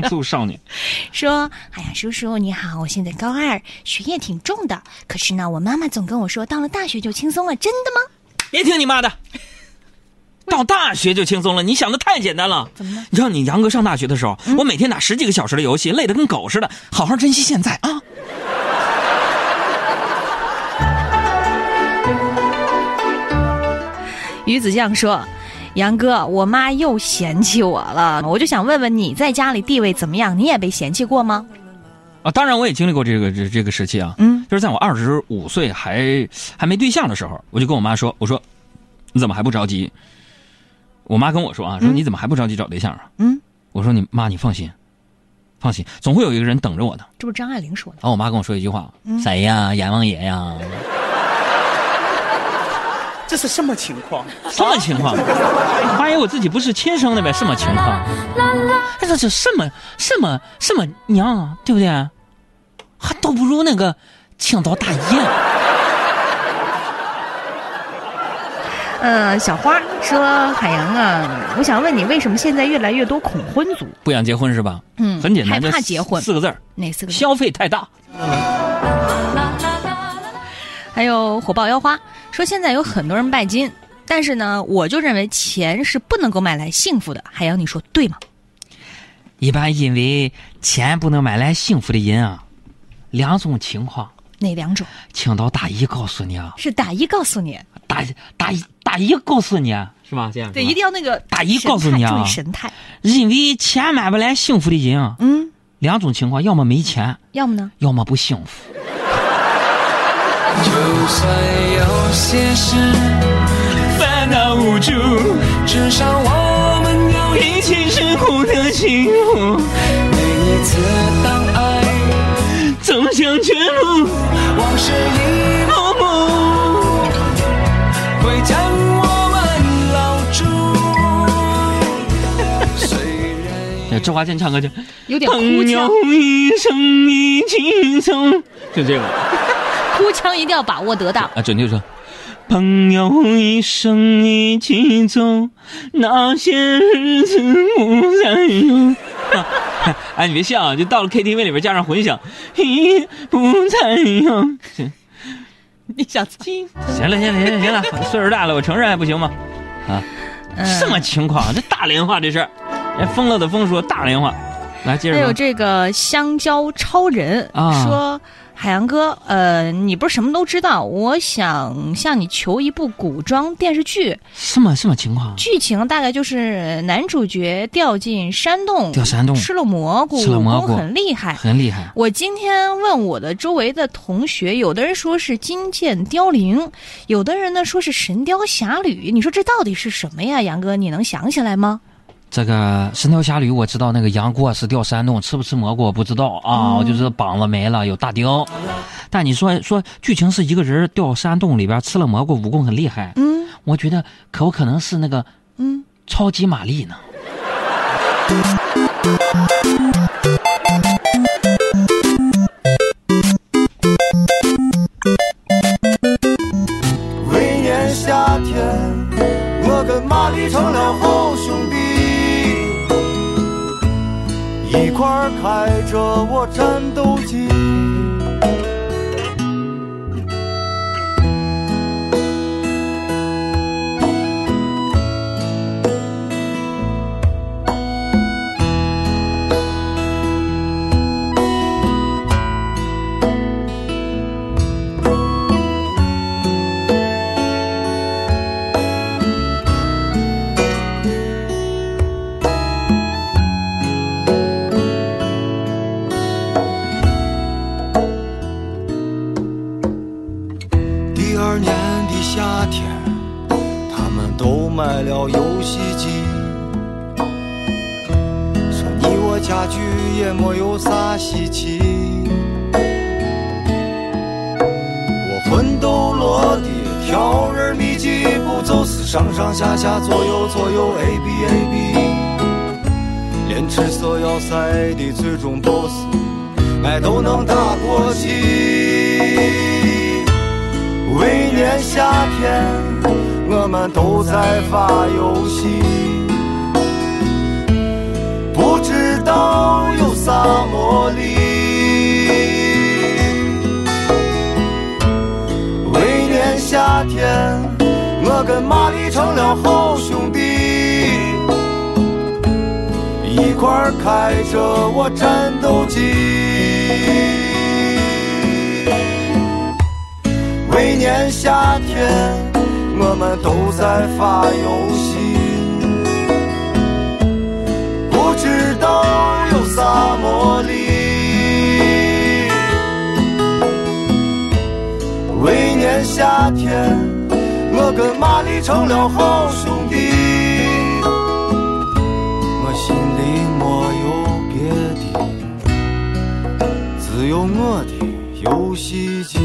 糖醋少年。说：“哎呀，叔叔你好，我现在高二，学业挺重的。可是呢，我妈妈总跟我说，到了大学就轻松了，真的吗？别听你妈的，到大学就轻松了，你想的太简单了。怎么了？你知道你杨哥上大学的时候，我每天打十几个小时的游戏，累得跟狗似的。好好珍惜现在啊！鱼子酱说：“杨哥，我妈又嫌弃我了，我就想问问你在家里地位怎么样？你也被嫌弃过吗？啊，当然我也经历过这个这这个时期啊。嗯，就是在我二十五岁还还没对象的时候，我就跟我妈说：“我说你怎么还不着急？”我妈跟我说啊，说嗯你怎么还不着急找对象啊？嗯，我说你妈你放心，放心，总会有一个人等着我的。这不是张爱玲说的。然后我妈跟我说一句话：“嗯谁呀？阎王爷呀？这是什么情况？什么情况？怀疑我自己不是亲生的呗？什么情况？哎，这这什么什么什么娘啊？对不对？还都不如那个青岛大姨。嗯，小花说：“海洋啊，我想问你，为什么现在越来越多恐婚族？不想结婚是吧？嗯很简单，害就怕结婚四个字儿：哪四个字？消费太大。还有火爆腰花说，现在有很多人拜金，但是呢，我就认为钱是不能够买来幸福的。海洋，你说对吗？一般因为钱不能买来幸福的人啊，两种情况，哪两种？请到大姨告诉你啊，是大姨告诉你，大大姨大姨告诉你是吧？这样对，一定要那个大姨告诉你啊注意神态。因为钱买不来幸福的人啊，嗯，两种情况，要么没钱，要么呢？要么不幸福。就算有些事烦恼无助，至少我们有一一起是苦的幸福，每一次当爱走向绝路，往事一幕幕，会将我们牢住。虽 然哎，周华健唱歌就有点哭朋友，一生一起走，就这个哭腔一定要把握得当。啊，准确说，朋友一生一起走，那些日子不再有。哎，你别笑啊，就到了 KTV 里边加上混响，已不再有。行你想听？行了，行了，行了，行了，岁数大了，我承认还不行吗？啊，嗯什么情况？这大连话这是，哎，疯了的疯说大连话，来接着还有。这个香蕉超人、啊说：“海洋哥，呃，你不是什么都知道，我想向你求一部古装电视剧，什么什么情况？剧情大概就是男主角掉进山洞，掉山洞吃了蘑菇，吃了蘑菇很厉害。很厉害。我今天问我的周围的同学，有的人说是金剑凋零，有的人呢说是神雕侠侣。你说这到底是什么呀，杨哥？你能想起来吗？这个《神雕侠侣》，我知道那个杨过是掉山洞，吃不吃蘑菇我不知道啊，我就知道膀子没了，有大雕。但你说说剧情是一个人掉山洞里边吃了蘑菇，武功很厉害，嗯我觉得可不可能是那个嗯，超级玛丽呢？为年夏天，我跟玛丽成了好兄弟，一块儿开着我战斗机。买了游戏机，说你我家具也没有啥稀奇。我魂斗罗的挑人秘籍，步骤是上上下下左右左右 A B A B，连吃色要塞的最终 BOSS，俺都能打过去。为年夏天，我们都在发游戏不知道有啥魔力为年夏天我跟马丽成了好兄弟。一块儿开着我战斗机。为年夏天我们都在发游戏，不知道有啥魔力。每年夏天，我跟玛丽成了好兄弟，我心里没有别的，只有我的游戏机。